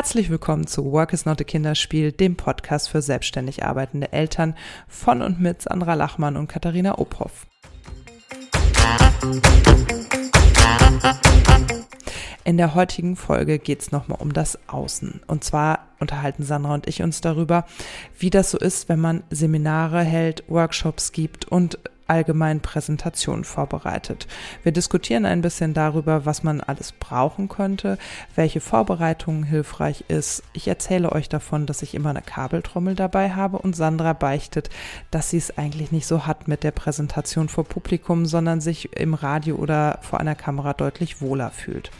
Herzlich willkommen zu Work is not a Kinderspiel, dem Podcast für selbstständig arbeitende Eltern von und mit Sandra Lachmann und Katharina Ophoff. In der heutigen Folge geht es nochmal um das Außen. Und zwar unterhalten Sandra und ich uns darüber, wie das so ist, wenn man Seminare hält, Workshops gibt und allgemein Präsentationen vorbereitet. Wir diskutieren ein bisschen darüber, was man alles brauchen könnte, welche Vorbereitungen hilfreich ist. Ich erzähle euch davon, dass ich immer eine Kabeltrommel dabei habe und Sandra beichtet, dass sie es eigentlich nicht so hat mit der Präsentation vor Publikum, sondern sich im Radio oder vor einer Kamera deutlich wohler fühlt.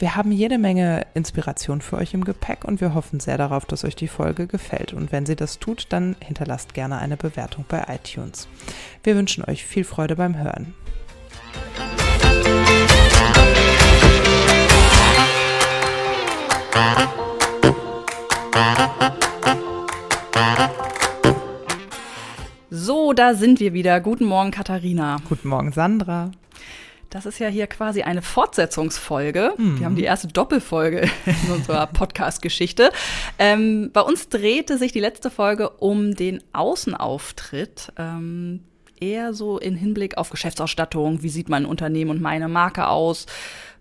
Wir haben jede Menge Inspiration für euch im Gepäck und wir hoffen sehr darauf, dass euch die Folge gefällt. Und wenn sie das tut, dann hinterlasst gerne eine Bewertung bei iTunes. Wir wünschen euch viel Freude beim Hören. So, da sind wir wieder. Guten Morgen, Katharina. Guten Morgen, Sandra. Das ist ja hier quasi eine Fortsetzungsfolge. Mhm. Wir haben die erste Doppelfolge in unserer Podcast-Geschichte. Ähm, bei uns drehte sich die letzte Folge um den Außenauftritt. Ähm, eher so in Hinblick auf Geschäftsausstattung. Wie sieht mein Unternehmen und meine Marke aus?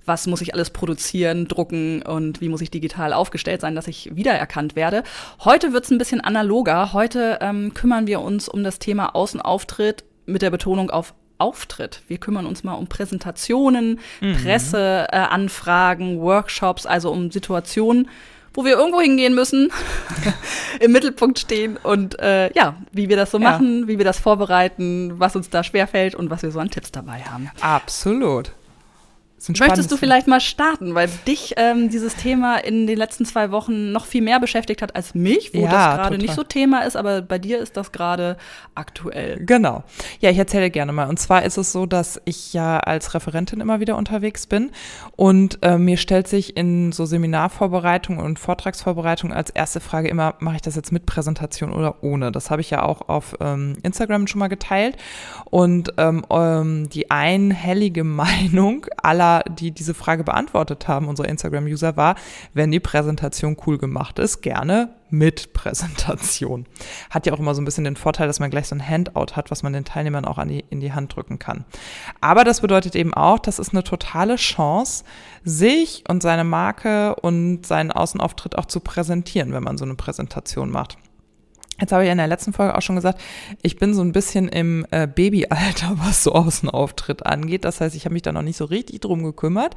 was muss ich alles produzieren, drucken und wie muss ich digital aufgestellt sein, dass ich wiedererkannt werde. Heute wird es ein bisschen analoger. Heute ähm, kümmern wir uns um das Thema Außenauftritt mit der Betonung auf Auftritt. Wir kümmern uns mal um Präsentationen, mhm. Presseanfragen, äh, Workshops, also um Situationen, wo wir irgendwo hingehen müssen, im Mittelpunkt stehen und äh, ja, wie wir das so ja. machen, wie wir das vorbereiten, was uns da schwerfällt und was wir so an Tipps dabei haben. Absolut. Möchtest du vielleicht mal starten, weil dich ähm, dieses Thema in den letzten zwei Wochen noch viel mehr beschäftigt hat als mich, wo ja, das gerade nicht so Thema ist, aber bei dir ist das gerade aktuell. Genau. Ja, ich erzähle gerne mal. Und zwar ist es so, dass ich ja als Referentin immer wieder unterwegs bin und äh, mir stellt sich in so Seminarvorbereitung und Vortragsvorbereitung als erste Frage immer, mache ich das jetzt mit Präsentation oder ohne? Das habe ich ja auch auf ähm, Instagram schon mal geteilt und ähm, ähm die einhellige Meinung aller die diese Frage beantwortet haben, unsere Instagram-User, war, wenn die Präsentation cool gemacht ist, gerne mit Präsentation. Hat ja auch immer so ein bisschen den Vorteil, dass man gleich so ein Handout hat, was man den Teilnehmern auch an die, in die Hand drücken kann. Aber das bedeutet eben auch, das ist eine totale Chance, sich und seine Marke und seinen Außenauftritt auch zu präsentieren, wenn man so eine Präsentation macht. Jetzt habe ich in der letzten Folge auch schon gesagt, ich bin so ein bisschen im äh, Babyalter, was so Außenauftritt angeht. Das heißt, ich habe mich da noch nicht so richtig drum gekümmert.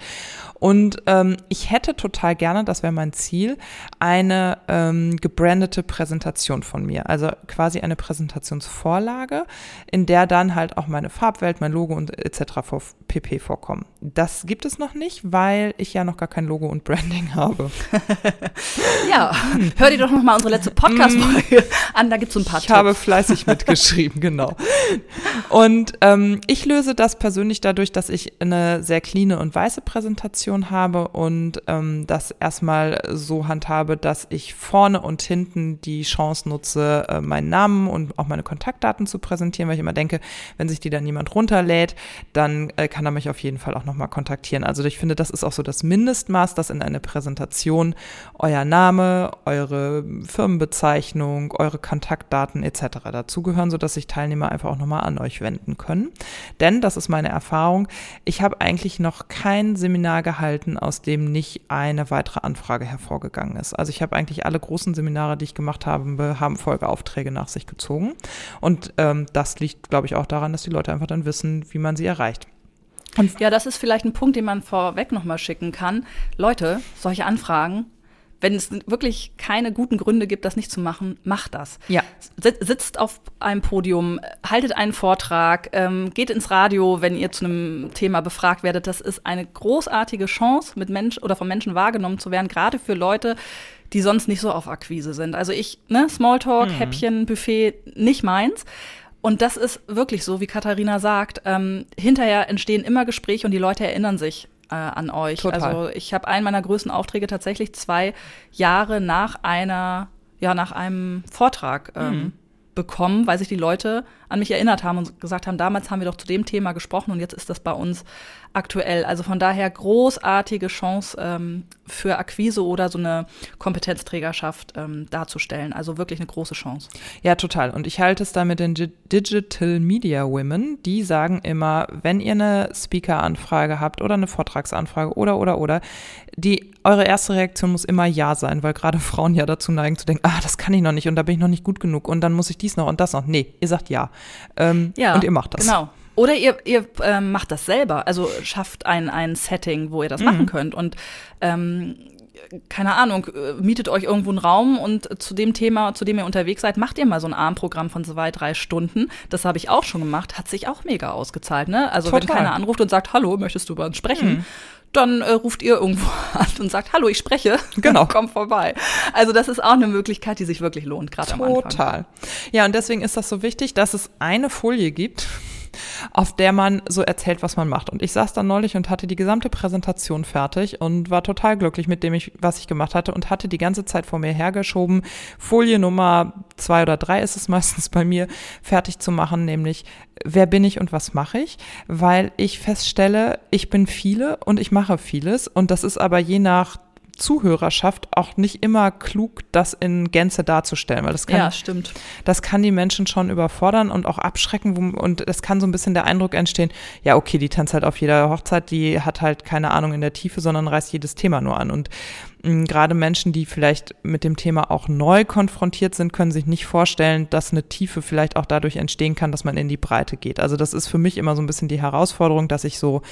Und ähm, ich hätte total gerne, das wäre mein Ziel, eine ähm, gebrandete Präsentation von mir. Also quasi eine Präsentationsvorlage, in der dann halt auch meine Farbwelt, mein Logo und etc. pp vorkommen. Das gibt es noch nicht, weil ich ja noch gar kein Logo und Branding habe. ja, hör dir doch noch mal unsere letzte Podcast-Folge an, da gibt es so ein paar Ich Tipps. habe fleißig mitgeschrieben, genau. Und ähm, ich löse das persönlich dadurch, dass ich eine sehr clean und weiße Präsentation habe und ähm, das erstmal so handhabe, dass ich vorne und hinten die Chance nutze, äh, meinen Namen und auch meine Kontaktdaten zu präsentieren, weil ich immer denke, wenn sich die dann jemand runterlädt, dann äh, kann er mich auf jeden Fall auch nochmal kontaktieren. Also ich finde, das ist auch so das Mindestmaß, dass in einer Präsentation euer Name, eure Firmenbezeichnung, eure Kontaktdaten etc. dazugehören, sodass sich Teilnehmer einfach auch nochmal an euch wenden können. Denn, das ist meine Erfahrung, ich habe eigentlich noch kein Seminar gehalten, aus dem nicht eine weitere Anfrage hervorgegangen ist. Also ich habe eigentlich alle großen Seminare, die ich gemacht habe, haben Folgeaufträge nach sich gezogen. Und ähm, das liegt, glaube ich, auch daran, dass die Leute einfach dann wissen, wie man sie erreicht. Und ja, das ist vielleicht ein Punkt, den man vorweg nochmal schicken kann. Leute, solche Anfragen wenn es wirklich keine guten Gründe gibt, das nicht zu machen, macht das. Ja. Sitzt auf einem Podium, haltet einen Vortrag, ähm, geht ins Radio, wenn ihr zu einem Thema befragt werdet. Das ist eine großartige Chance, mit Mensch oder von Menschen wahrgenommen zu werden, gerade für Leute, die sonst nicht so auf Akquise sind. Also ich, ne, Smalltalk, mhm. Häppchen, Buffet, nicht meins. Und das ist wirklich so, wie Katharina sagt. Ähm, hinterher entstehen immer Gespräche und die Leute erinnern sich äh, an euch. Total. Also ich habe einen meiner größten Aufträge tatsächlich zwei Jahre nach einer, ja, nach einem Vortrag ähm, mhm. bekommen, weil sich die Leute an mich erinnert haben und gesagt haben, damals haben wir doch zu dem Thema gesprochen und jetzt ist das bei uns aktuell. Also von daher großartige Chance ähm, für Akquise oder so eine Kompetenzträgerschaft ähm, darzustellen. Also wirklich eine große Chance. Ja, total. Und ich halte es da mit den Digital Media Women. Die sagen immer, wenn ihr eine Speaker-Anfrage habt oder eine Vortragsanfrage oder, oder, oder, die, eure erste Reaktion muss immer Ja sein, weil gerade Frauen ja dazu neigen zu denken, ah, das kann ich noch nicht und da bin ich noch nicht gut genug und dann muss ich dies noch und das noch. Nee, ihr sagt Ja. Ähm, ja und ihr macht das. Genau. Oder ihr, ihr ähm, macht das selber, also schafft ein, ein Setting, wo ihr das mhm. machen könnt. Und ähm, keine Ahnung, äh, mietet euch irgendwo einen Raum und zu dem Thema, zu dem ihr unterwegs seid, macht ihr mal so ein Armprogramm von zwei, drei Stunden. Das habe ich auch schon gemacht, hat sich auch mega ausgezahlt. Ne? Also Total. wenn keiner anruft und sagt, hallo, möchtest du über uns sprechen? Mhm dann äh, ruft ihr irgendwo an und sagt, hallo, ich spreche. Genau. Komm vorbei. Also das ist auch eine Möglichkeit, die sich wirklich lohnt, gerade am Anfang. Total. Ja, und deswegen ist das so wichtig, dass es eine Folie gibt, auf der man so erzählt, was man macht. Und ich saß dann neulich und hatte die gesamte Präsentation fertig und war total glücklich mit dem, ich, was ich gemacht hatte und hatte die ganze Zeit vor mir hergeschoben, Folie Nummer zwei oder drei ist es meistens bei mir, fertig zu machen, nämlich wer bin ich und was mache ich, weil ich feststelle, ich bin viele und ich mache vieles. Und das ist aber je nach Zuhörerschaft auch nicht immer klug, das in Gänze darzustellen, weil das kann, ja, stimmt. das kann die Menschen schon überfordern und auch abschrecken und es kann so ein bisschen der Eindruck entstehen, ja, okay, die tanzt halt auf jeder Hochzeit, die hat halt keine Ahnung in der Tiefe, sondern reißt jedes Thema nur an und gerade Menschen, die vielleicht mit dem Thema auch neu konfrontiert sind, können sich nicht vorstellen, dass eine Tiefe vielleicht auch dadurch entstehen kann, dass man in die Breite geht. Also das ist für mich immer so ein bisschen die Herausforderung, dass ich so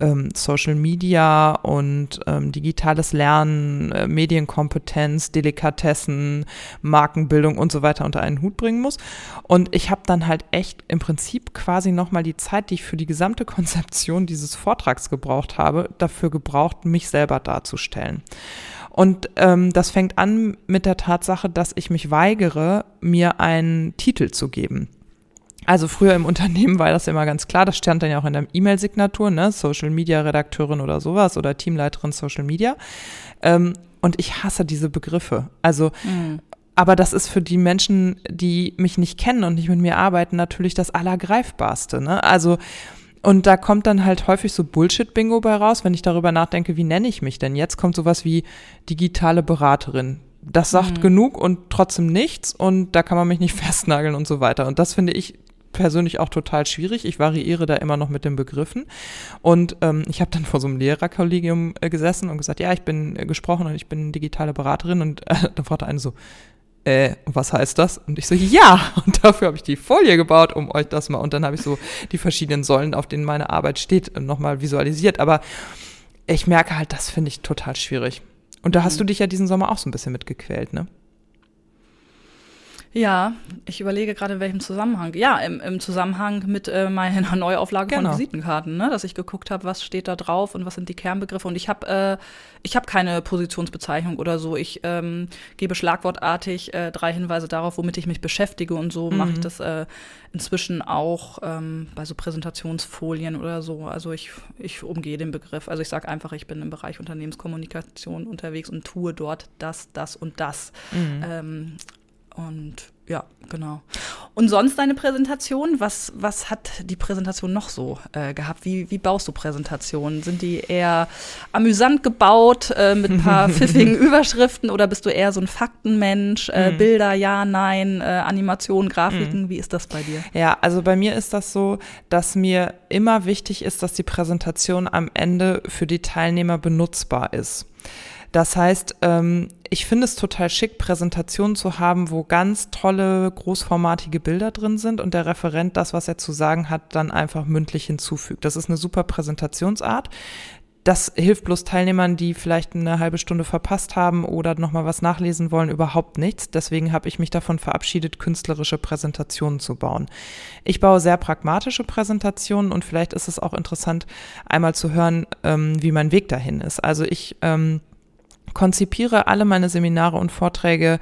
ähm, Social Media und ähm, digitales Lernen, äh, Medienkompetenz, Delikatessen, Markenbildung und so weiter unter einen Hut bringen muss. Und ich habe dann halt echt im Prinzip quasi nochmal die Zeit, die ich für die gesamte Konzeption dieses Vortrags gebraucht habe, dafür gebraucht, mich selber darzustellen. Und ähm, das fängt an mit der Tatsache, dass ich mich weigere, mir einen Titel zu geben. Also früher im Unternehmen war das immer ganz klar, das stand dann ja auch in der E-Mail-Signatur, ne, Social Media Redakteurin oder sowas oder Teamleiterin Social Media. Ähm, und ich hasse diese Begriffe. Also, mhm. aber das ist für die Menschen, die mich nicht kennen und nicht mit mir arbeiten, natürlich das Allergreifbarste. Ne? Also und da kommt dann halt häufig so Bullshit-Bingo bei raus, wenn ich darüber nachdenke, wie nenne ich mich denn? Jetzt kommt sowas wie digitale Beraterin. Das sagt mhm. genug und trotzdem nichts und da kann man mich nicht festnageln und so weiter. Und das finde ich persönlich auch total schwierig. Ich variiere da immer noch mit den Begriffen. Und ähm, ich habe dann vor so einem Lehrerkollegium äh, gesessen und gesagt, ja, ich bin äh, gesprochen und ich bin digitale Beraterin. Und äh, dann fragte eine so, äh, was heißt das? Und ich so, ja, und dafür habe ich die Folie gebaut, um euch das mal, und dann habe ich so die verschiedenen Säulen, auf denen meine Arbeit steht, nochmal visualisiert. Aber ich merke halt, das finde ich total schwierig. Und da hast mhm. du dich ja diesen Sommer auch so ein bisschen mitgequält, ne? Ja, ich überlege gerade in welchem Zusammenhang. Ja, im, im Zusammenhang mit äh, meiner Neuauflage genau. von Visitenkarten, ne? dass ich geguckt habe, was steht da drauf und was sind die Kernbegriffe. Und ich habe äh, ich hab keine Positionsbezeichnung oder so. Ich ähm, gebe schlagwortartig äh, drei Hinweise darauf, womit ich mich beschäftige. Und so mhm. mache ich das äh, inzwischen auch ähm, bei so Präsentationsfolien oder so. Also ich, ich umgehe den Begriff. Also ich sage einfach, ich bin im Bereich Unternehmenskommunikation unterwegs und tue dort das, das und das. Mhm. Ähm, und ja, genau. Und sonst deine Präsentation? Was, was hat die Präsentation noch so äh, gehabt? Wie, wie baust du Präsentationen? Sind die eher amüsant gebaut äh, mit ein paar pfiffigen Überschriften oder bist du eher so ein Faktenmensch? Äh, mhm. Bilder, ja, nein, äh, Animationen, Grafiken, mhm. wie ist das bei dir? Ja, also bei mir ist das so, dass mir immer wichtig ist, dass die Präsentation am Ende für die Teilnehmer benutzbar ist. Das heißt, ähm, ich finde es total schick, Präsentationen zu haben, wo ganz tolle, großformatige Bilder drin sind und der Referent das, was er zu sagen hat, dann einfach mündlich hinzufügt. Das ist eine super Präsentationsart. Das hilft bloß Teilnehmern, die vielleicht eine halbe Stunde verpasst haben oder nochmal was nachlesen wollen, überhaupt nichts. Deswegen habe ich mich davon verabschiedet, künstlerische Präsentationen zu bauen. Ich baue sehr pragmatische Präsentationen und vielleicht ist es auch interessant, einmal zu hören, ähm, wie mein Weg dahin ist. Also ich ähm, konzipiere alle meine Seminare und Vorträge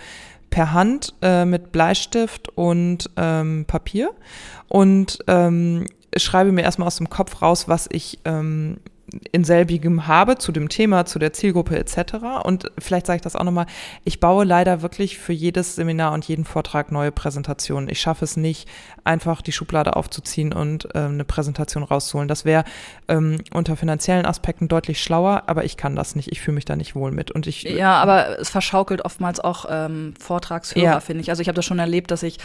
per Hand äh, mit Bleistift und ähm, Papier. Und ähm, schreibe mir erstmal aus dem Kopf raus, was ich ähm, in selbigem habe zu dem Thema, zu der Zielgruppe etc. Und vielleicht sage ich das auch nochmal, ich baue leider wirklich für jedes Seminar und jeden Vortrag neue Präsentationen. Ich schaffe es nicht, einfach die Schublade aufzuziehen und ähm, eine Präsentation rauszuholen. Das wäre ähm, unter finanziellen Aspekten deutlich schlauer, aber ich kann das nicht. Ich fühle mich da nicht wohl mit. Und ich, ja, aber es verschaukelt oftmals auch ähm, Vortragshörer, ja. finde ich. Also ich habe das schon erlebt, dass ich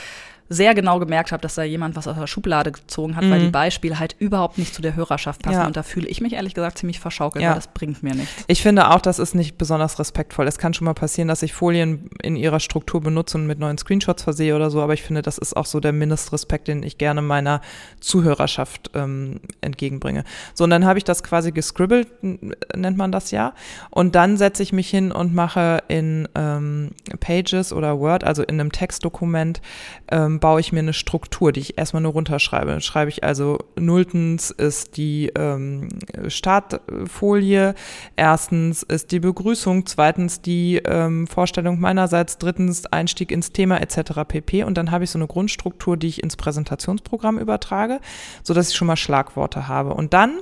sehr genau gemerkt habe, dass da jemand was aus der Schublade gezogen hat, mhm. weil die Beispiele halt überhaupt nicht zu der Hörerschaft passen. Ja. Und da fühle ich mich ehrlich gesagt ziemlich verschaukelt, ja. weil das bringt mir nichts. Ich finde auch, das ist nicht besonders respektvoll. Es kann schon mal passieren, dass ich Folien in ihrer Struktur benutze und mit neuen Screenshots versehe oder so, aber ich finde, das ist auch so der Mindestrespekt, den ich gerne meiner Zuhörerschaft ähm, entgegenbringe. So, und dann habe ich das quasi gescribbelt, nennt man das ja. Und dann setze ich mich hin und mache in ähm, Pages oder Word, also in einem Textdokument, ähm, baue ich mir eine Struktur, die ich erstmal nur runterschreibe. Dann schreibe ich also, nulltens ist die ähm, Startfolie, erstens ist die Begrüßung, zweitens die ähm, Vorstellung meinerseits, drittens Einstieg ins Thema etc. pp. Und dann habe ich so eine Grundstruktur, die ich ins Präsentationsprogramm übertrage, sodass ich schon mal Schlagworte habe. Und dann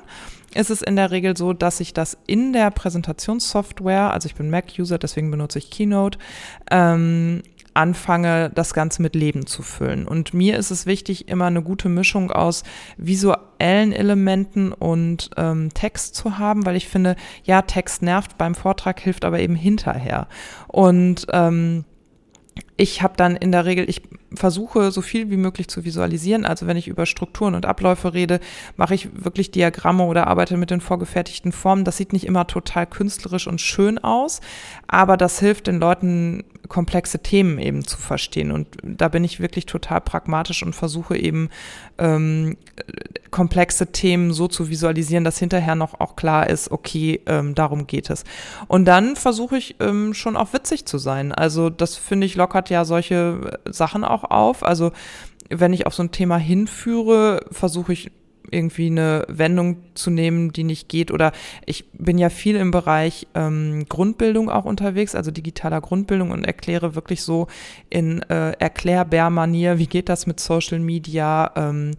ist es in der Regel so, dass ich das in der Präsentationssoftware, also ich bin Mac-User, deswegen benutze ich Keynote, ähm, anfange, das Ganze mit Leben zu füllen. Und mir ist es wichtig, immer eine gute Mischung aus visuellen Elementen und ähm, Text zu haben, weil ich finde, ja, Text nervt beim Vortrag, hilft aber eben hinterher. Und ähm, ich habe dann in der Regel, ich versuche so viel wie möglich zu visualisieren. Also wenn ich über Strukturen und Abläufe rede, mache ich wirklich Diagramme oder arbeite mit den vorgefertigten Formen. Das sieht nicht immer total künstlerisch und schön aus, aber das hilft den Leuten komplexe Themen eben zu verstehen. Und da bin ich wirklich total pragmatisch und versuche eben ähm, komplexe Themen so zu visualisieren, dass hinterher noch auch klar ist, okay, ähm, darum geht es. Und dann versuche ich ähm, schon auch witzig zu sein. Also das finde ich lockert ja solche Sachen auch auf. Also wenn ich auf so ein Thema hinführe, versuche ich irgendwie eine Wendung zu nehmen, die nicht geht. Oder ich bin ja viel im Bereich ähm, Grundbildung auch unterwegs, also digitaler Grundbildung und erkläre wirklich so in äh, Erklärbär-Manier, wie geht das mit Social Media, ähm,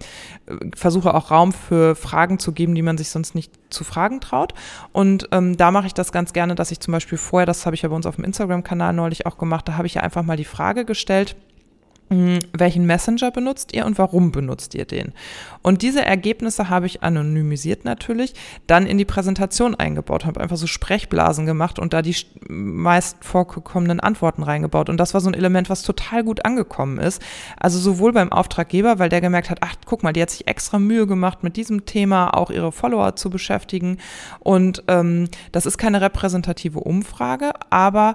versuche auch Raum für Fragen zu geben, die man sich sonst nicht zu fragen traut. Und ähm, da mache ich das ganz gerne, dass ich zum Beispiel vorher, das habe ich ja bei uns auf dem Instagram-Kanal neulich auch gemacht, da habe ich ja einfach mal die Frage gestellt, welchen Messenger benutzt ihr und warum benutzt ihr den? Und diese Ergebnisse habe ich anonymisiert natürlich, dann in die Präsentation eingebaut, habe einfach so Sprechblasen gemacht und da die meist vorgekommenen Antworten reingebaut. Und das war so ein Element, was total gut angekommen ist. Also sowohl beim Auftraggeber, weil der gemerkt hat, ach, guck mal, die hat sich extra Mühe gemacht, mit diesem Thema auch ihre Follower zu beschäftigen. Und ähm, das ist keine repräsentative Umfrage, aber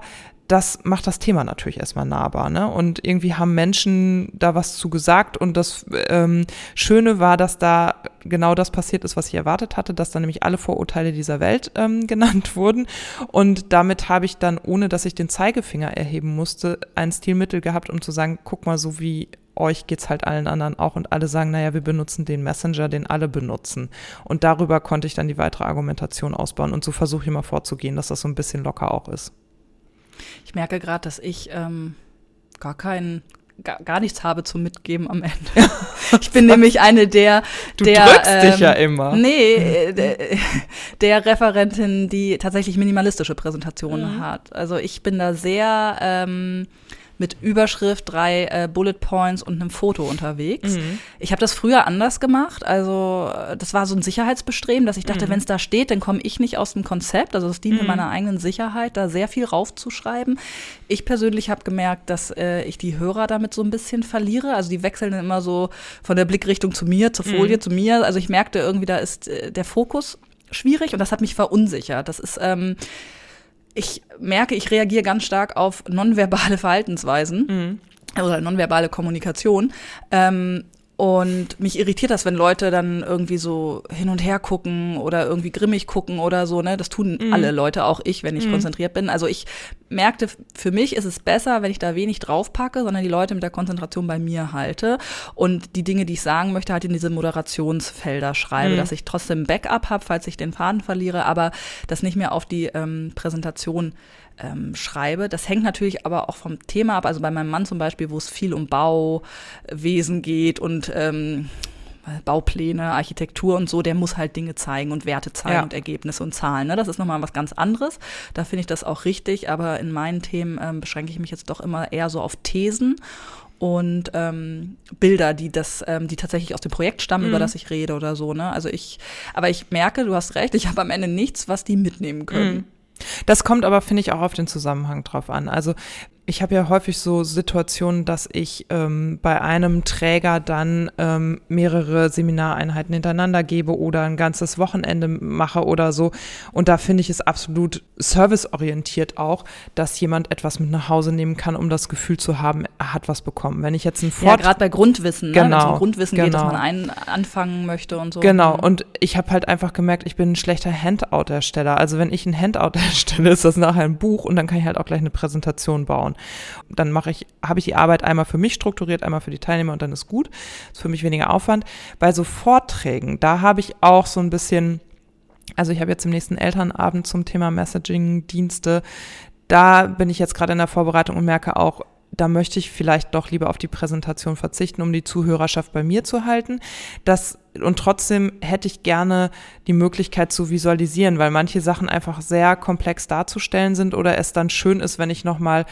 das macht das Thema natürlich erstmal nahbar. Ne? Und irgendwie haben Menschen da was zu gesagt. Und das ähm, Schöne war, dass da genau das passiert ist, was ich erwartet hatte, dass dann nämlich alle Vorurteile dieser Welt ähm, genannt wurden. Und damit habe ich dann, ohne dass ich den Zeigefinger erheben musste, ein Stilmittel gehabt, um zu sagen, guck mal, so wie euch geht's halt allen anderen auch und alle sagen, naja, wir benutzen den Messenger, den alle benutzen. Und darüber konnte ich dann die weitere Argumentation ausbauen. Und so versuche ich immer vorzugehen, dass das so ein bisschen locker auch ist. Ich merke gerade, dass ich ähm, gar keinen Gar, gar, nichts habe zum Mitgeben am Ende. Ich bin nämlich eine der, du der, drückst ähm, dich ja immer. Nee, der, der, Referentin, die tatsächlich minimalistische Präsentationen mhm. hat. Also ich bin da sehr ähm, mit Überschrift, drei äh, Bullet Points und einem Foto unterwegs. Mhm. Ich habe das früher anders gemacht. Also das war so ein Sicherheitsbestreben, dass ich dachte, mhm. wenn es da steht, dann komme ich nicht aus dem Konzept. Also es dient mhm. meiner eigenen Sicherheit, da sehr viel raufzuschreiben. Ich persönlich habe gemerkt, dass äh, ich die Hörer damit so ein bisschen verliere. Also die wechseln immer so von der Blickrichtung zu mir, zur Folie, mhm. zu mir. Also ich merkte irgendwie, da ist äh, der Fokus schwierig und das hat mich verunsichert. Das ist ähm, ich merke, ich reagiere ganz stark auf nonverbale Verhaltensweisen mhm. oder nonverbale Kommunikation. Ähm, und mich irritiert das, wenn Leute dann irgendwie so hin und her gucken oder irgendwie grimmig gucken oder so, ne? Das tun mhm. alle Leute, auch ich, wenn ich mhm. konzentriert bin. Also ich merkte, für mich ist es besser, wenn ich da wenig draufpacke, sondern die Leute mit der Konzentration bei mir halte und die Dinge, die ich sagen möchte, halt in diese Moderationsfelder schreibe, mhm. dass ich trotzdem Backup habe, falls ich den Faden verliere, aber das nicht mehr auf die ähm, Präsentation ähm, schreibe. Das hängt natürlich aber auch vom Thema ab. Also bei meinem Mann zum Beispiel, wo es viel um Bauwesen geht und ähm, Baupläne, Architektur und so, der muss halt Dinge zeigen und Werte zeigen ja. und Ergebnisse und Zahlen. Ne? Das ist nochmal was ganz anderes. Da finde ich das auch richtig, aber in meinen Themen ähm, beschränke ich mich jetzt doch immer eher so auf Thesen und ähm, Bilder, die das, ähm, die tatsächlich aus dem Projekt stammen, mhm. über das ich rede oder so. Ne? Also ich, aber ich merke, du hast recht, ich habe am Ende nichts, was die mitnehmen können. Mhm. Das kommt aber, finde ich, auch auf den Zusammenhang drauf an. Also ich habe ja häufig so Situationen, dass ich ähm, bei einem Träger dann ähm, mehrere Seminareinheiten hintereinander gebe oder ein ganzes Wochenende mache oder so. Und da finde ich es absolut serviceorientiert auch, dass jemand etwas mit nach Hause nehmen kann, um das Gefühl zu haben, er hat was bekommen. Wenn ich jetzt ein Fort Ja, gerade bei Grundwissen, genau, ne? wenn es um Grundwissen genau. geht, dass genau. man einen anfangen möchte und so. Genau, mhm. und ich habe halt einfach gemerkt, ich bin ein schlechter Handout-Ersteller. Also wenn ich ein Handout erstelle, ist das nachher ein Buch und dann kann ich halt auch gleich eine Präsentation bauen. Dann mache ich, habe ich die Arbeit einmal für mich strukturiert, einmal für die Teilnehmer und dann ist gut. Ist für mich weniger Aufwand. Bei so Vorträgen, da habe ich auch so ein bisschen, also ich habe jetzt im nächsten Elternabend zum Thema Messaging-Dienste, da bin ich jetzt gerade in der Vorbereitung und merke auch, da möchte ich vielleicht doch lieber auf die Präsentation verzichten, um die Zuhörerschaft bei mir zu halten. Das, und trotzdem hätte ich gerne die Möglichkeit zu visualisieren, weil manche Sachen einfach sehr komplex darzustellen sind oder es dann schön ist, wenn ich nochmal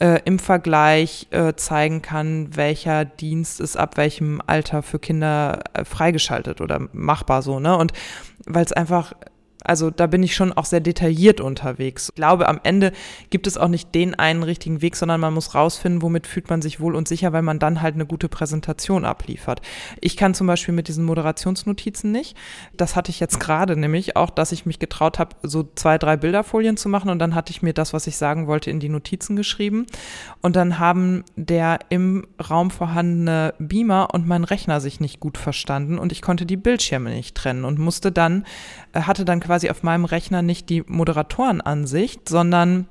äh, im Vergleich äh, zeigen kann, welcher Dienst ist ab welchem Alter für Kinder äh, freigeschaltet oder machbar so, ne? Und weil es einfach also da bin ich schon auch sehr detailliert unterwegs. Ich glaube, am Ende gibt es auch nicht den einen richtigen Weg, sondern man muss rausfinden, womit fühlt man sich wohl und sicher, weil man dann halt eine gute Präsentation abliefert. Ich kann zum Beispiel mit diesen Moderationsnotizen nicht. Das hatte ich jetzt gerade nämlich auch, dass ich mich getraut habe, so zwei, drei Bilderfolien zu machen und dann hatte ich mir das, was ich sagen wollte, in die Notizen geschrieben. Und dann haben der im Raum vorhandene Beamer und mein Rechner sich nicht gut verstanden und ich konnte die Bildschirme nicht trennen und musste dann, hatte dann quasi auf meinem Rechner nicht die Moderatorenansicht, sondern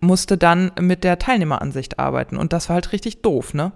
musste dann mit der Teilnehmeransicht arbeiten. Und das war halt richtig doof, ne?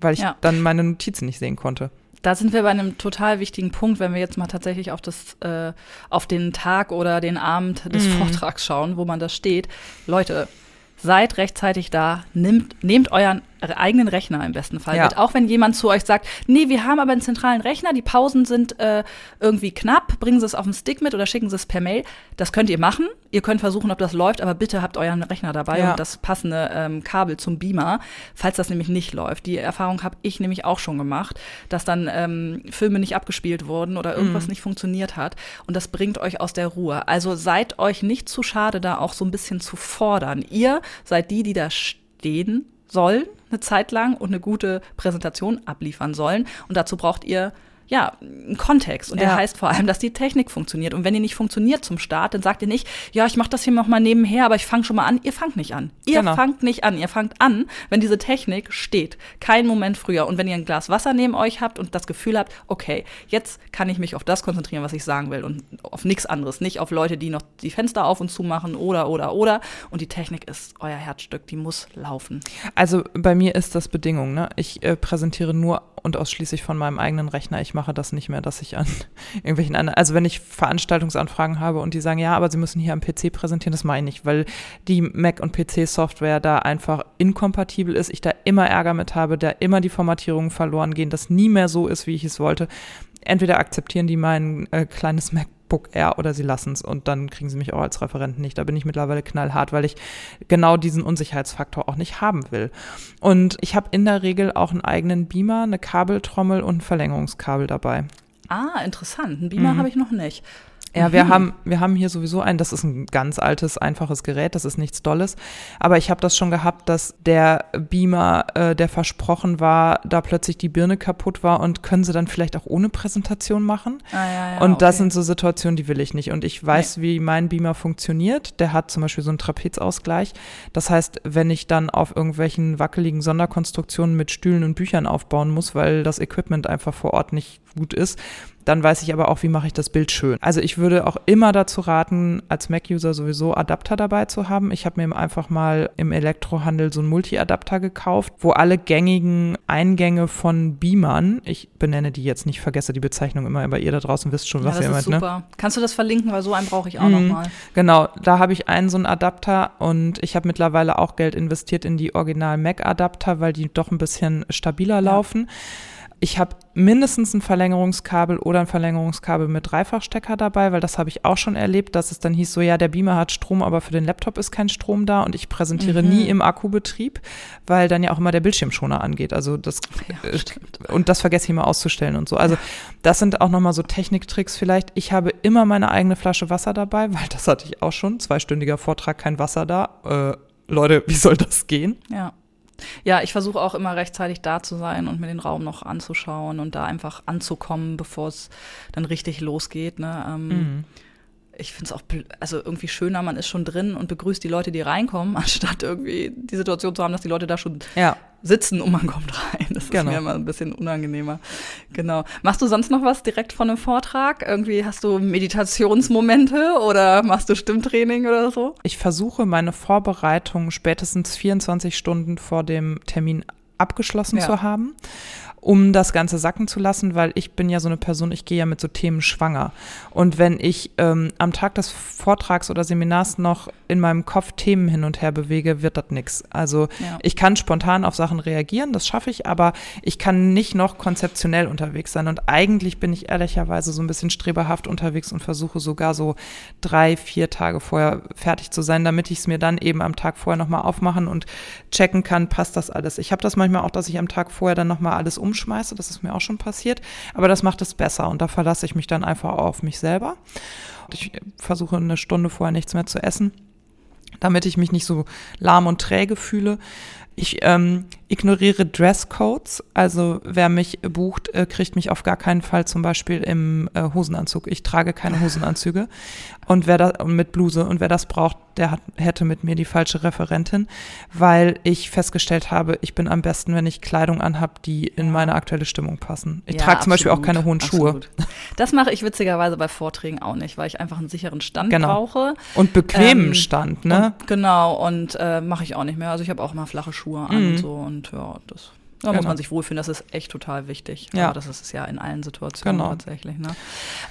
Weil ich ja. dann meine Notizen nicht sehen konnte. Da sind wir bei einem total wichtigen Punkt, wenn wir jetzt mal tatsächlich auf das, äh, auf den Tag oder den Abend des mm. Vortrags schauen, wo man da steht. Leute, seid rechtzeitig da, nehmt, nehmt euren eigenen Rechner im besten Fall ja. mit. Auch wenn jemand zu euch sagt, nee, wir haben aber einen zentralen Rechner, die Pausen sind äh, irgendwie knapp, bringen Sie es auf den Stick mit oder schicken Sie es per Mail. Das könnt ihr machen. Ihr könnt versuchen, ob das läuft, aber bitte habt euren Rechner dabei ja. und das passende ähm, Kabel zum Beamer, falls das nämlich nicht läuft. Die Erfahrung habe ich nämlich auch schon gemacht, dass dann ähm, Filme nicht abgespielt wurden oder irgendwas mhm. nicht funktioniert hat. Und das bringt euch aus der Ruhe. Also seid euch nicht zu schade, da auch so ein bisschen zu fordern. Ihr seid die, die da stehen sollen eine Zeit lang und eine gute Präsentation abliefern sollen. Und dazu braucht ihr ja, ein Kontext. Und der ja. heißt vor allem, dass die Technik funktioniert. Und wenn die nicht funktioniert zum Start, dann sagt ihr nicht, ja, ich mache das hier noch mal nebenher, aber ich fange schon mal an. Ihr fangt nicht an. Ihr genau. fangt nicht an. Ihr fangt an, wenn diese Technik steht. Kein Moment früher. Und wenn ihr ein Glas Wasser neben euch habt und das Gefühl habt, okay, jetzt kann ich mich auf das konzentrieren, was ich sagen will und auf nichts anderes. Nicht auf Leute, die noch die Fenster auf und zu machen oder, oder, oder. Und die Technik ist euer Herzstück. Die muss laufen. Also bei mir ist das Bedingung. Ne? Ich äh, präsentiere nur und ausschließlich von meinem eigenen Rechner. Ich mache das nicht mehr, dass ich an irgendwelchen anderen, also wenn ich Veranstaltungsanfragen habe und die sagen, ja, aber sie müssen hier am PC präsentieren, das meine ich, weil die Mac- und PC-Software da einfach inkompatibel ist, ich da immer Ärger mit habe, da immer die Formatierungen verloren gehen, das nie mehr so ist, wie ich es wollte. Entweder akzeptieren die mein äh, kleines Mac Book Air oder sie lassen es und dann kriegen sie mich auch als Referenten nicht. Da bin ich mittlerweile knallhart, weil ich genau diesen Unsicherheitsfaktor auch nicht haben will. Und ich habe in der Regel auch einen eigenen Beamer, eine Kabeltrommel und ein Verlängerungskabel dabei. Ah, interessant. Ein Beamer mhm. habe ich noch nicht. Ja, wir, mhm. haben, wir haben hier sowieso ein, das ist ein ganz altes, einfaches Gerät, das ist nichts Dolles. Aber ich habe das schon gehabt, dass der Beamer, äh, der versprochen war, da plötzlich die Birne kaputt war und können sie dann vielleicht auch ohne Präsentation machen. Ah, ja, ja, und das okay. sind so Situationen, die will ich nicht. Und ich weiß, nee. wie mein Beamer funktioniert. Der hat zum Beispiel so einen Trapezausgleich. Das heißt, wenn ich dann auf irgendwelchen wackeligen Sonderkonstruktionen mit Stühlen und Büchern aufbauen muss, weil das Equipment einfach vor Ort nicht gut ist, dann weiß ich aber auch, wie mache ich das Bild schön. Also ich würde auch immer dazu raten, als Mac-User sowieso Adapter dabei zu haben. Ich habe mir einfach mal im Elektrohandel so einen Multi-Adapter gekauft, wo alle gängigen Eingänge von Beamern, ich benenne die jetzt nicht, vergesse die Bezeichnung immer, aber ihr da draußen wisst schon, was ja, ihr meint. Ne? Super. Ne? Kannst du das verlinken, weil so einen brauche ich auch mhm. nochmal. Genau, da habe ich einen so einen Adapter und ich habe mittlerweile auch Geld investiert in die Original Mac-Adapter, weil die doch ein bisschen stabiler ja. laufen. Ich habe mindestens ein Verlängerungskabel oder ein Verlängerungskabel mit Dreifachstecker dabei, weil das habe ich auch schon erlebt, dass es dann hieß, so ja, der Beamer hat Strom, aber für den Laptop ist kein Strom da und ich präsentiere mhm. nie im Akkubetrieb, weil dann ja auch immer der Bildschirmschoner angeht. Also das ja, äh, und das vergesse ich immer auszustellen und so. Also das sind auch nochmal so Techniktricks vielleicht. Ich habe immer meine eigene Flasche Wasser dabei, weil das hatte ich auch schon. Zweistündiger Vortrag, kein Wasser da. Äh, Leute, wie soll das gehen? Ja. Ja, ich versuche auch immer rechtzeitig da zu sein und mir den Raum noch anzuschauen und da einfach anzukommen, bevor es dann richtig losgeht. Ne? Ähm, mhm. Ich finde es auch also irgendwie schöner, man ist schon drin und begrüßt die Leute, die reinkommen, anstatt irgendwie die Situation zu haben, dass die Leute da schon ja sitzen und man kommt rein. Das genau. ist mir immer ein bisschen unangenehmer. Genau. Machst du sonst noch was direkt von einem Vortrag? Irgendwie hast du Meditationsmomente oder machst du Stimmtraining oder so? Ich versuche meine Vorbereitung spätestens 24 Stunden vor dem Termin abgeschlossen ja. zu haben um das Ganze sacken zu lassen, weil ich bin ja so eine Person, ich gehe ja mit so Themen schwanger. Und wenn ich ähm, am Tag des Vortrags oder Seminars noch in meinem Kopf Themen hin und her bewege, wird das nichts. Also ja. ich kann spontan auf Sachen reagieren, das schaffe ich, aber ich kann nicht noch konzeptionell unterwegs sein. Und eigentlich bin ich ehrlicherweise so ein bisschen streberhaft unterwegs und versuche sogar so drei, vier Tage vorher fertig zu sein, damit ich es mir dann eben am Tag vorher nochmal aufmachen und checken kann, passt das alles. Ich habe das manchmal auch, dass ich am Tag vorher dann nochmal alles umschaue umschmeiße. Das ist mir auch schon passiert. Aber das macht es besser und da verlasse ich mich dann einfach auf mich selber. Ich versuche eine Stunde vorher nichts mehr zu essen, damit ich mich nicht so lahm und träge fühle. Ich ähm, ignoriere Dresscodes. Also wer mich bucht, äh, kriegt mich auf gar keinen Fall zum Beispiel im äh, Hosenanzug. Ich trage keine Hosenanzüge. Und wer da mit Bluse und wer das braucht, der hat, hätte mit mir die falsche Referentin, weil ich festgestellt habe, ich bin am besten, wenn ich Kleidung anhab, die in meine aktuelle Stimmung passen. Ich ja, trage zum Beispiel auch keine hohen Schuhe. Das mache ich witzigerweise bei Vorträgen auch nicht, weil ich einfach einen sicheren Stand genau. brauche. Und bequemen ähm, Stand, ne? Und, genau, und äh, mache ich auch nicht mehr. Also ich habe auch mal flache Schuhe an mhm. und so und ja, das da genau. muss man sich wohlfühlen, das ist echt total wichtig. Ja. Aber das ist es ja in allen Situationen genau. tatsächlich. Ne?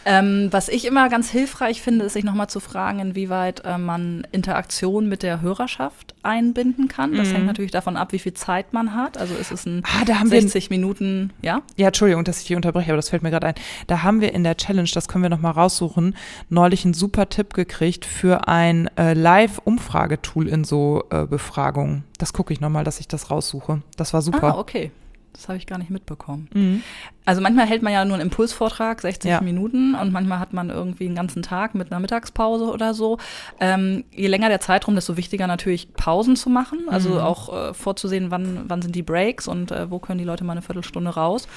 Ähm, was ich immer ganz hilfreich finde, ist sich nochmal zu fragen, inwieweit äh, man Interaktion mit der Hörerschaft einbinden kann. Das mhm. hängt natürlich davon ab, wie viel Zeit man hat. Also ist es ein ah, da haben 60 wir Minuten, ja? Ja, Entschuldigung, dass ich dich unterbreche, aber das fällt mir gerade ein. Da haben wir in der Challenge, das können wir nochmal raussuchen, neulich einen super Tipp gekriegt für ein äh, Live-Umfragetool in so äh, Befragungen. Das gucke ich nochmal, dass ich das raussuche. Das war super. Ah, okay. Das habe ich gar nicht mitbekommen. Mhm. Also manchmal hält man ja nur einen Impulsvortrag, 60 ja. Minuten, und manchmal hat man irgendwie einen ganzen Tag mit einer Mittagspause oder so. Ähm, je länger der Zeitraum, desto wichtiger natürlich Pausen zu machen. Also mhm. auch äh, vorzusehen, wann, wann sind die Breaks und äh, wo können die Leute mal eine Viertelstunde raus.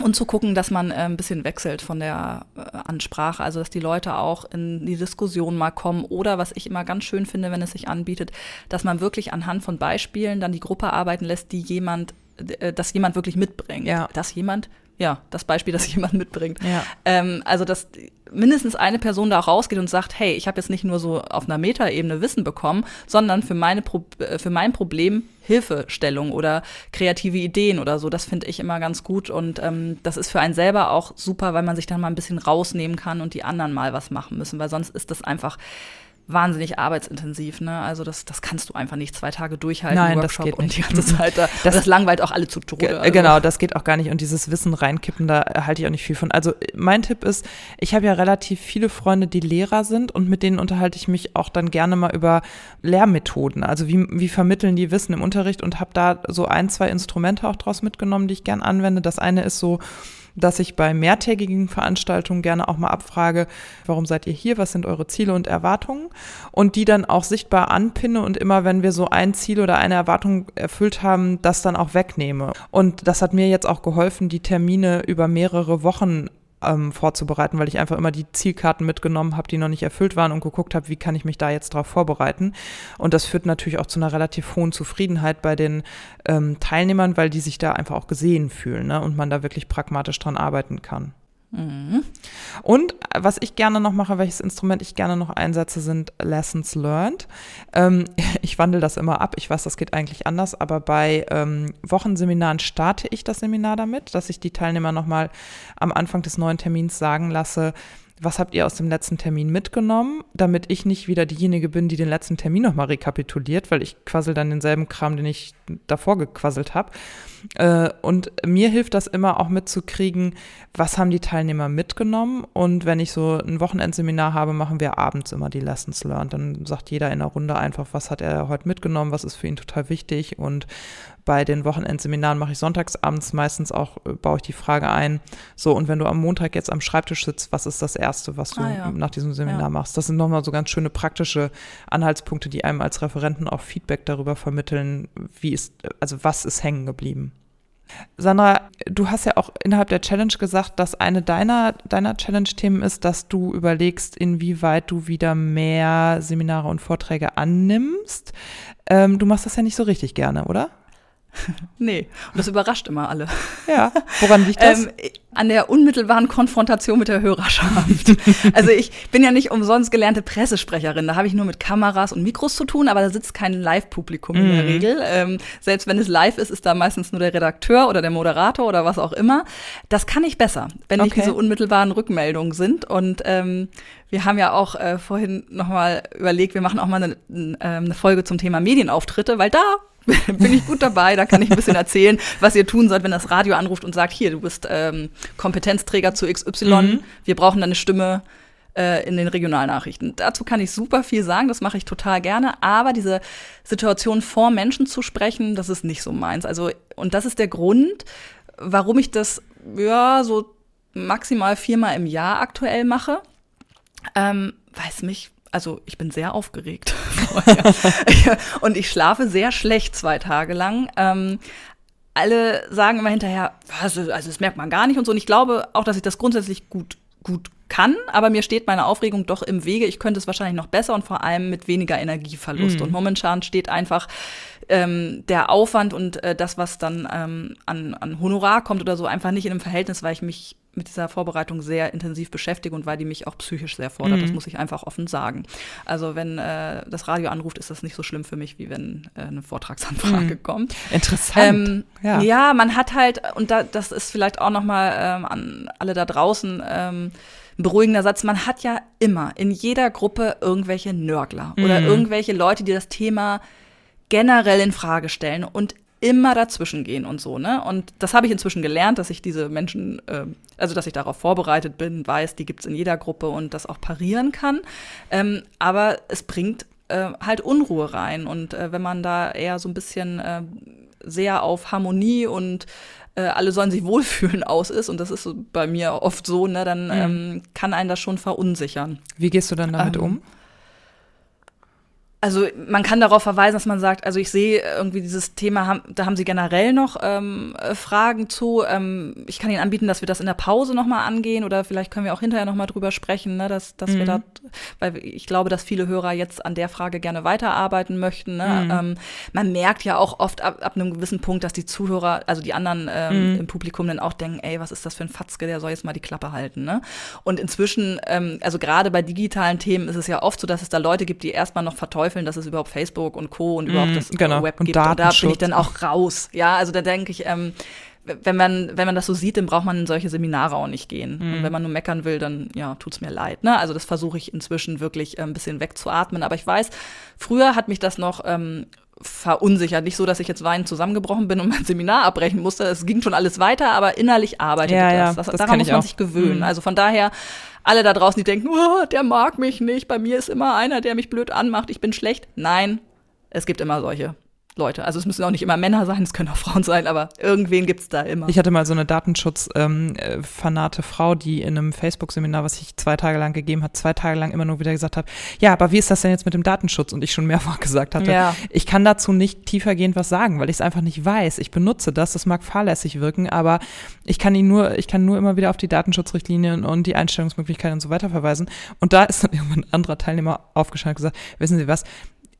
Und zu gucken, dass man äh, ein bisschen wechselt von der äh, Ansprache, also dass die Leute auch in die Diskussion mal kommen. Oder was ich immer ganz schön finde, wenn es sich anbietet, dass man wirklich anhand von Beispielen dann die Gruppe arbeiten lässt, die jemand, äh, dass jemand wirklich mitbringt. Ja. Dass jemand ja, das Beispiel, das jemand mitbringt. Ja. Ähm, also, dass mindestens eine Person da auch rausgeht und sagt, hey, ich habe jetzt nicht nur so auf einer Metaebene Wissen bekommen, sondern für, meine Pro äh, für mein Problem Hilfestellung oder kreative Ideen oder so. Das finde ich immer ganz gut und ähm, das ist für einen selber auch super, weil man sich dann mal ein bisschen rausnehmen kann und die anderen mal was machen müssen, weil sonst ist das einfach wahnsinnig arbeitsintensiv. Ne? Also das, das kannst du einfach nicht zwei Tage durchhalten, Nein, Workshop das geht nicht. und die ganze Zeit da. Das, das langweilt auch alle zu Tode. Also. Genau, das geht auch gar nicht. Und dieses Wissen reinkippen, da halte ich auch nicht viel von. Also mein Tipp ist, ich habe ja relativ viele Freunde, die Lehrer sind und mit denen unterhalte ich mich auch dann gerne mal über Lehrmethoden. Also wie, wie vermitteln die Wissen im Unterricht und habe da so ein, zwei Instrumente auch draus mitgenommen, die ich gern anwende. Das eine ist so dass ich bei mehrtägigen Veranstaltungen gerne auch mal abfrage, warum seid ihr hier, was sind eure Ziele und Erwartungen und die dann auch sichtbar anpinne und immer, wenn wir so ein Ziel oder eine Erwartung erfüllt haben, das dann auch wegnehme. Und das hat mir jetzt auch geholfen, die Termine über mehrere Wochen ähm, vorzubereiten, weil ich einfach immer die Zielkarten mitgenommen habe, die noch nicht erfüllt waren und geguckt habe, wie kann ich mich da jetzt darauf vorbereiten. Und das führt natürlich auch zu einer relativ hohen Zufriedenheit bei den ähm, Teilnehmern, weil die sich da einfach auch gesehen fühlen ne? und man da wirklich pragmatisch dran arbeiten kann. Mhm. Und was ich gerne noch mache, welches Instrument ich gerne noch einsetze, sind Lessons Learned. Ähm, ich wandle das immer ab. Ich weiß, das geht eigentlich anders, aber bei ähm, Wochenseminaren starte ich das Seminar damit, dass ich die Teilnehmer nochmal am Anfang des neuen Termins sagen lasse, was habt ihr aus dem letzten Termin mitgenommen, damit ich nicht wieder diejenige bin, die den letzten Termin nochmal rekapituliert, weil ich quassel dann denselben Kram, den ich davor gequasselt habe. Äh, und mir hilft das immer auch mitzukriegen, was haben die Teilnehmer mitgenommen. Und wenn ich so ein Wochenendseminar habe, machen wir abends immer die Lessons learned. Dann sagt jeder in der Runde einfach, was hat er heute mitgenommen, was ist für ihn total wichtig und bei den Wochenendseminaren mache ich sonntagsabends meistens auch, äh, baue ich die Frage ein, so, und wenn du am Montag jetzt am Schreibtisch sitzt, was ist das Erste, was du ah, ja. nach diesem Seminar ja. machst? Das sind nochmal so ganz schöne praktische Anhaltspunkte, die einem als Referenten auch Feedback darüber vermitteln, wie ist, also was ist hängen geblieben. Sandra, du hast ja auch innerhalb der Challenge gesagt, dass eine deiner, deiner Challenge-Themen ist, dass du überlegst, inwieweit du wieder mehr Seminare und Vorträge annimmst. Ähm, du machst das ja nicht so richtig gerne, oder? Nee, und das überrascht immer alle. Ja, woran liegt das? ähm, an der unmittelbaren Konfrontation mit der Hörerschaft. also ich bin ja nicht umsonst gelernte Pressesprecherin, da habe ich nur mit Kameras und Mikros zu tun, aber da sitzt kein Live-Publikum in der mhm. Regel. Ähm, selbst wenn es live ist, ist da meistens nur der Redakteur oder der Moderator oder was auch immer. Das kann ich besser, wenn okay. nicht diese unmittelbaren Rückmeldungen sind und ähm, wir haben ja auch äh, vorhin nochmal überlegt, wir machen auch mal eine, ähm, eine Folge zum Thema Medienauftritte, weil da bin ich gut dabei, da kann ich ein bisschen erzählen, was ihr tun sollt, wenn das Radio anruft und sagt, hier, du bist ähm, Kompetenzträger zu XY, mhm. wir brauchen deine Stimme äh, in den Regionalnachrichten. Dazu kann ich super viel sagen, das mache ich total gerne, aber diese Situation vor Menschen zu sprechen, das ist nicht so meins. Also, und das ist der Grund, warum ich das, ja, so maximal viermal im Jahr aktuell mache. Ähm, weil es mich also ich bin sehr aufgeregt und ich schlafe sehr schlecht zwei Tage lang. Ähm, alle sagen immer hinterher, was, also das merkt man gar nicht und so. Und ich glaube auch, dass ich das grundsätzlich gut gut kann, aber mir steht meine Aufregung doch im Wege. Ich könnte es wahrscheinlich noch besser und vor allem mit weniger Energieverlust. Mhm. Und momentan steht einfach ähm, der Aufwand und äh, das, was dann ähm, an, an Honorar kommt oder so, einfach nicht in einem Verhältnis, weil ich mich mit dieser Vorbereitung sehr intensiv beschäftige und weil die mich auch psychisch sehr fordert. Mhm. Das muss ich einfach offen sagen. Also wenn äh, das Radio anruft, ist das nicht so schlimm für mich, wie wenn äh, eine Vortragsanfrage mhm. kommt. Interessant. Ähm, ja. ja. man hat halt, und da, das ist vielleicht auch noch mal ähm, an alle da draußen, ähm, ein beruhigender Satz, man hat ja immer in jeder Gruppe irgendwelche Nörgler mhm. oder irgendwelche Leute, die das Thema generell in Frage stellen. Und immer dazwischen gehen und so, ne? Und das habe ich inzwischen gelernt, dass ich diese Menschen, äh, also dass ich darauf vorbereitet bin, weiß, die gibt's in jeder Gruppe und das auch parieren kann. Ähm, aber es bringt äh, halt Unruhe rein. Und äh, wenn man da eher so ein bisschen äh, sehr auf Harmonie und äh, alle sollen sich wohlfühlen aus ist, und das ist bei mir oft so, ne, dann mhm. ähm, kann einen das schon verunsichern. Wie gehst du dann damit ähm, um? Also man kann darauf verweisen, dass man sagt, also ich sehe irgendwie dieses Thema, da haben Sie generell noch ähm, äh, Fragen zu. Ähm, ich kann Ihnen anbieten, dass wir das in der Pause nochmal angehen oder vielleicht können wir auch hinterher nochmal drüber sprechen, ne, dass, dass mhm. wir da, weil ich glaube, dass viele Hörer jetzt an der Frage gerne weiterarbeiten möchten. Ne? Mhm. Ähm, man merkt ja auch oft ab, ab einem gewissen Punkt, dass die Zuhörer, also die anderen ähm, mhm. im Publikum dann auch denken, ey, was ist das für ein Fatzke, der soll jetzt mal die Klappe halten. Ne? Und inzwischen, ähm, also gerade bei digitalen Themen ist es ja oft so, dass es da Leute gibt, die erstmal noch verteufeln, verteufeln, dass es überhaupt Facebook und Co. und überhaupt mm, das genau. Web gibt. Und, und da bin ich dann auch raus. Ja, also da denke ich, ähm, wenn man, wenn man das so sieht, dann braucht man in solche Seminare auch nicht gehen. Mhm. Und wenn man nur meckern will, dann ja, tut's mir leid. Ne? Also das versuche ich inzwischen wirklich äh, ein bisschen wegzuatmen. Aber ich weiß, früher hat mich das noch ähm, verunsichert. Nicht so, dass ich jetzt weinend zusammengebrochen bin und mein Seminar abbrechen musste. Es ging schon alles weiter, aber innerlich arbeitete ja, das. Ja, das, das daran muss man auch. sich gewöhnen. Mhm. Also von daher alle da draußen, die denken, oh, der mag mich nicht, bei mir ist immer einer, der mich blöd anmacht, ich bin schlecht. Nein, es gibt immer solche. Leute. Also es müssen auch nicht immer Männer sein, es können auch Frauen sein, aber irgendwen gibt's da immer. Ich hatte mal so eine Datenschutz-fanate ähm, Frau, die in einem Facebook-Seminar, was ich zwei Tage lang gegeben hat, zwei Tage lang immer nur wieder gesagt hat, ja, aber wie ist das denn jetzt mit dem Datenschutz? Und ich schon mehrfach gesagt hatte, ja. ich kann dazu nicht tiefergehend was sagen, weil ich es einfach nicht weiß. Ich benutze das, das mag fahrlässig wirken, aber ich kann ihn nur, ich kann nur immer wieder auf die Datenschutzrichtlinien und die Einstellungsmöglichkeiten und so weiter verweisen. Und da ist dann irgendwann ein anderer Teilnehmer aufgeschnallt und gesagt, wissen Sie was,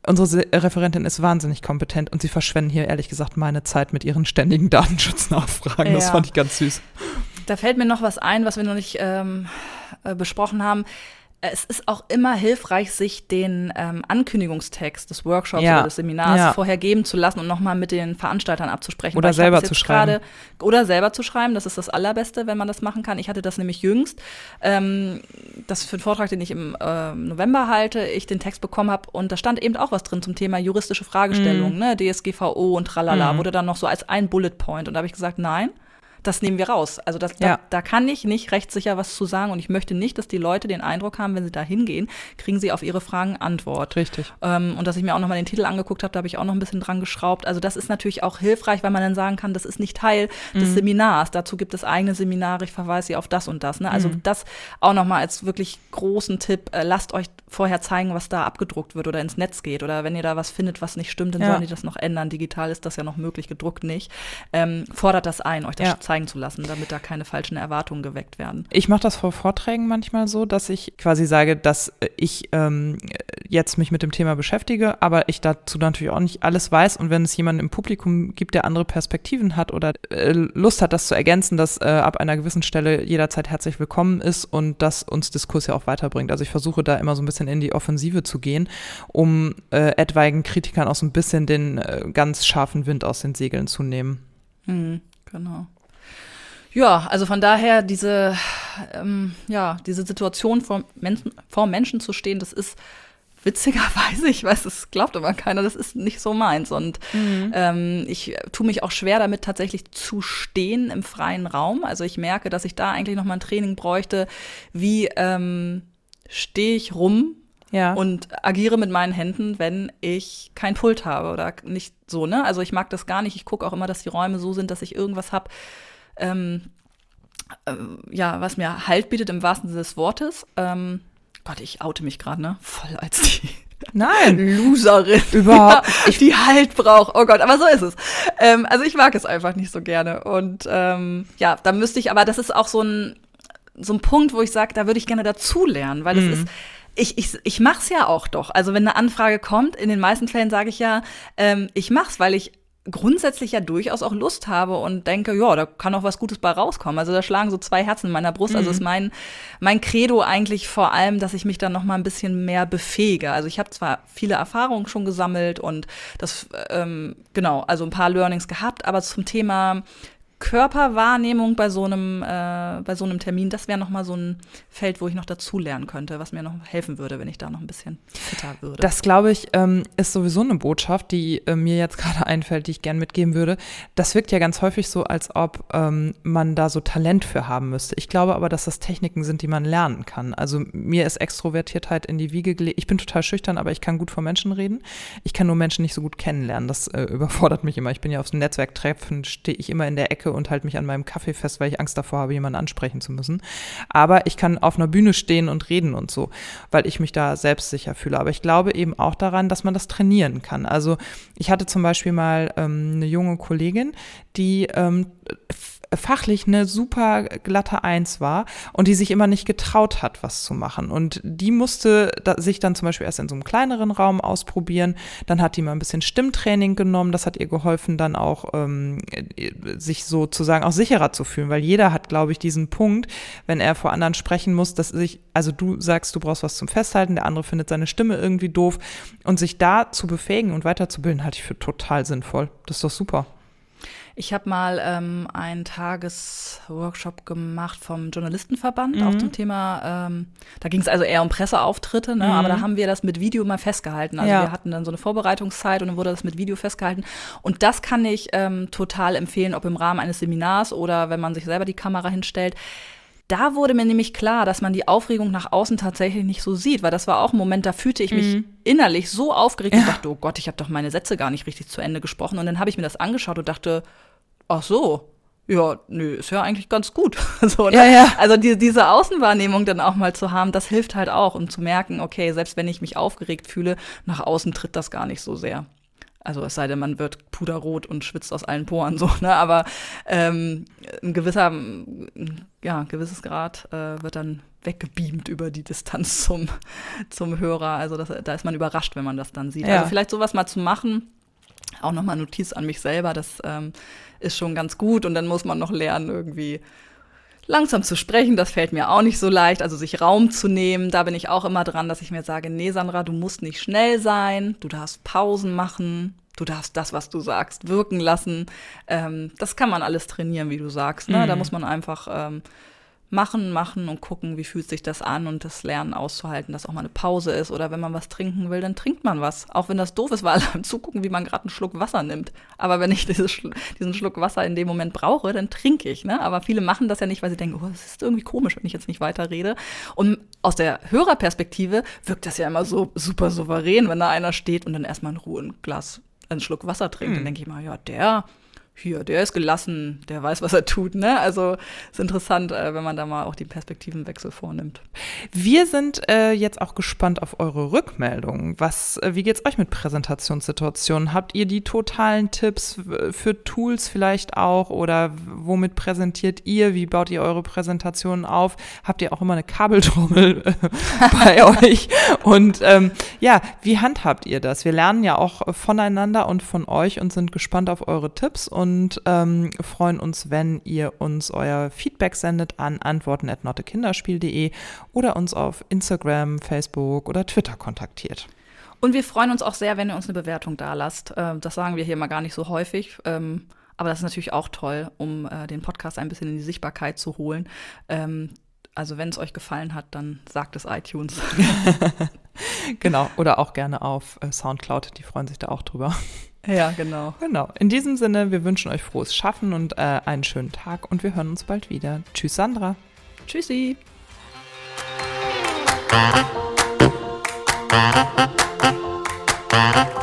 unsere Referentin ist wahnsinnig kompetent und sie verschwenden hier ehrlich gesagt meine Zeit mit ihren ständigen Datenschutznachfragen. Ja. Das fand ich ganz süß. Da fällt mir noch was ein, was wir noch nicht ähm, äh, besprochen haben. Es ist auch immer hilfreich, sich den ähm, Ankündigungstext des Workshops Ja. oder des Seminars Ja. vorher geben zu lassen und nochmal mit den Veranstaltern abzusprechen. Oder selber zu schreiben. gerade- Oder selber zu schreiben, das ist das Allerbeste, wenn man das machen kann. Ich hatte das nämlich jüngst, ähm, das für einen Vortrag, den ich im ähm, November halte, ich den Text bekommen habe und da stand eben auch was drin zum Thema juristische Fragestellungen, ne, DSGVO und tralala, Mhm. wurde dann noch so als ein Bullet Point und da habe ich gesagt, nein, das nehmen wir raus. Also das, Ja. da, da kann ich nicht rechtssicher was zu sagen und ich möchte nicht, dass die Leute den Eindruck haben, wenn sie da hingehen, kriegen sie auf ihre Fragen Antwort. Richtig. Ähm, und dass ich mir auch nochmal den Titel angeguckt habe, da habe ich auch noch ein bisschen dran geschraubt. Also das ist natürlich auch hilfreich, weil man dann sagen kann, das ist nicht Teil Mhm. des Seminars. Dazu gibt es eigene Seminare, ich verweise Sie auf das und das. Ne? Also Mhm. das auch nochmal als wirklich großen Tipp. Äh, lasst euch vorher zeigen, was da abgedruckt wird oder ins Netz geht. Oder wenn ihr da was findet, was nicht stimmt, dann Ja. sollen die das noch ändern. Digital ist das ja noch möglich, gedruckt nicht. Ähm, fordert das ein, euch das Ja. zeigen zu lassen, damit da keine falschen Erwartungen geweckt werden. Ich mache das vor Vorträgen manchmal so, dass ich quasi sage, dass äh, ich ähm, jetzt mich mit dem Thema beschäftige, aber ich dazu natürlich auch nicht alles weiß. Und wenn es jemanden im Publikum gibt, der andere Perspektiven hat oder äh, Lust hat, das zu ergänzen, dass äh, ab einer gewissen Stelle jederzeit herzlich willkommen ist und das uns Diskurs ja auch weiterbringt. Also ich versuche da immer so ein bisschen in die Offensive zu gehen, um äh, etwaigen Kritikern auch so ein bisschen den äh, ganz scharfen Wind aus den Segeln zu nehmen. Mhm, genau. Ja, also von daher diese, ähm, ja, diese Situation vor Menschen, vor Menschen zu stehen, das ist witzigerweise, ich weiß, das glaubt immer keiner, das ist nicht so meins. Und ähm, ich tue mich auch schwer damit, tatsächlich zu stehen im freien Raum. Also ich merke, dass ich da eigentlich noch mal ein Training bräuchte, wie ähm, stehe ich rum Ja. und agiere mit meinen Händen, wenn ich kein Pult habe oder nicht so, ne? Also ich mag das gar nicht. Ich gucke auch immer, dass die Räume so sind, dass ich irgendwas habe, ähm, äh, ja, was mir Halt bietet im wahrsten Sinne des Wortes. Ähm, Gott, ich oute mich gerade, ne? Voll als die Nein, Loserin. Überhaupt. Ja, die Halt braucht. Oh Gott, aber so ist es. Ähm, also ich mag es einfach nicht so gerne. Und ähm, ja, da müsste ich, aber das ist auch so ein, so ein Punkt, wo ich sage, da würde ich gerne dazulernen, weil es ist. Ich, ich, ich mach's ja auch doch. Also wenn eine Anfrage kommt, in den meisten Fällen sage ich ja, ähm, ich mach's, weil ich grundsätzlich ja durchaus auch Lust habe und denke, ja, da kann auch was Gutes bei rauskommen. Also da schlagen so zwei Herzen in meiner Brust. Also ist mein mein Credo eigentlich vor allem, dass ich mich dann noch mal ein bisschen mehr befähige. Also ich habe zwar viele Erfahrungen schon gesammelt und das ähm, genau, also ein paar Learnings gehabt, aber zum Thema Körperwahrnehmung bei so einem äh, bei so einem Termin, das wäre noch mal so ein Feld, wo ich noch dazu lernen könnte, was mir noch helfen würde, wenn ich da noch ein bisschen fitter würde. Das, glaube ich, ähm, ist sowieso eine Botschaft, die äh, mir jetzt gerade einfällt, die ich gern mitgeben würde. Das wirkt ja ganz häufig so, als ob ähm, man da so Talent für haben müsste. Ich glaube aber, dass das Techniken sind, die man lernen kann. Also mir ist Extrovertiertheit in die Wiege gelegt. Ich bin total schüchtern, aber ich kann gut vor Menschen reden. Ich kann nur Menschen nicht so gut kennenlernen. Das äh, überfordert mich immer. Ich bin ja auf so Netzwerktreffen, stehe ich immer in der Ecke und halte mich an meinem Kaffee fest, weil ich Angst davor habe, jemanden ansprechen zu müssen. Aber ich kann auf einer Bühne stehen und reden und so, weil ich mich da selbstsicher fühle. Aber ich glaube eben auch daran, dass man das trainieren kann. Also ich hatte zum Beispiel mal ähm, eine junge Kollegin, die ähm, fachlich eine super glatte Eins war und die sich immer nicht getraut hat, was zu machen. Und die musste da, sich dann zum Beispiel erst in so einem kleineren Raum ausprobieren. Dann hat die mal ein bisschen Stimmtraining genommen. Das hat ihr geholfen, dann auch ähm, sich sozusagen auch sicherer zu fühlen, weil jeder hat, glaube ich, diesen Punkt, wenn er vor anderen sprechen muss, dass sich, also du sagst, du brauchst was zum Festhalten, der andere findet seine Stimme irgendwie doof und sich da zu befähigen und weiterzubilden, halte ich für total sinnvoll. Das ist doch super. Ich habe mal ähm, einen Tagesworkshop gemacht vom Journalistenverband, auch zum Thema, ähm, da ging es also eher um Presseauftritte, ne? aber da haben wir das mit Video mal festgehalten. Also Ja. wir hatten dann so eine Vorbereitungszeit und dann wurde das mit Video festgehalten. Und das kann ich ähm, total empfehlen, ob im Rahmen eines Seminars oder wenn man sich selber die Kamera hinstellt. Da wurde mir nämlich klar, dass man die Aufregung nach außen tatsächlich nicht so sieht, weil das war auch ein Moment, da fühlte ich mich innerlich so aufgeregt und dachte, oh Gott, ich habe doch meine Sätze gar nicht richtig zu Ende gesprochen. Und dann habe ich mir das angeschaut und dachte, ach so, ja, nö, ist ja eigentlich ganz gut. so, ne? Ja, ja. Also die, diese Außenwahrnehmung dann auch mal zu haben, das hilft halt auch, um zu merken, okay, selbst wenn ich mich aufgeregt fühle, nach außen tritt das gar nicht so sehr. Also es sei denn, man wird puderrot und schwitzt aus allen Poren so, ne? Aber ähm, ein gewisser, ja, ein gewisses Grad äh, wird dann weggebeamt über die Distanz zum, zum Hörer. Also das, da ist man überrascht, wenn man das dann sieht. Ja. Also vielleicht sowas mal zu machen, auch nochmal Notiz an mich selber, das ähm, ist schon ganz gut. Und dann muss man noch lernen, irgendwie Langsam zu sprechen, das fällt mir auch nicht so leicht. Also sich Raum zu nehmen, da bin ich auch immer dran, dass ich mir sage, nee, Sandra, du musst nicht schnell sein, du darfst Pausen machen, du darfst das, was du sagst, wirken lassen. Ähm, das kann man alles trainieren, wie du sagst. Ne? Mhm. Da muss man einfach ähm, machen, machen und gucken, wie fühlt sich das an und das Lernen auszuhalten, dass auch mal eine Pause ist oder wenn man was trinken will, dann trinkt man was. Auch wenn das doof ist, weil alle zugucken, wie man gerade einen Schluck Wasser nimmt. Aber wenn ich dieses, diesen Schluck Wasser in dem Moment brauche, dann trinke ich. Ne? Aber viele machen das ja nicht, weil sie denken, oh, das ist irgendwie komisch, wenn ich jetzt nicht weiter rede. Und aus der Hörerperspektive wirkt das ja immer so super souverän, wenn da einer steht und dann erstmal in Ruhe ein Glas, einen Schluck Wasser trinkt. Mhm. Dann denke ich mal, ja, der hier, der ist gelassen, der weiß, was er tut. Ne? Also ist interessant, äh, wenn man da mal auch die Perspektivenwechsel vornimmt. Wir sind äh, jetzt auch gespannt auf eure Rückmeldungen. Was, äh, wie geht's euch mit Präsentationssituationen? Habt ihr die totalen Tipps für Tools vielleicht auch oder womit präsentiert ihr? Wie baut ihr eure Präsentationen auf? Habt ihr auch immer eine Kabeltrommel äh, bei euch? Und ähm, ja, wie handhabt ihr das? Wir lernen ja auch voneinander und von euch und sind gespannt auf eure Tipps und und ähm, freuen uns, wenn ihr uns euer Feedback sendet an antworten.nottekinderspiel.de oder uns auf Instagram, Facebook oder Twitter kontaktiert. Und wir freuen uns auch sehr, wenn ihr uns eine Bewertung da lasst. Ähm, das sagen wir hier mal gar nicht so häufig. Ähm, aber das ist natürlich auch toll, um äh, den Podcast ein bisschen in die Sichtbarkeit zu holen. Ähm, also wenn es euch gefallen hat, dann sagt es iTunes. genau, oder auch gerne auf äh, Soundcloud, die freuen sich da auch drüber. Ja, genau. Genau. In diesem Sinne, wir wünschen euch frohes Schaffen und äh, einen schönen Tag und wir hören uns bald wieder. Tschüss, Sandra. Tschüssi. Thank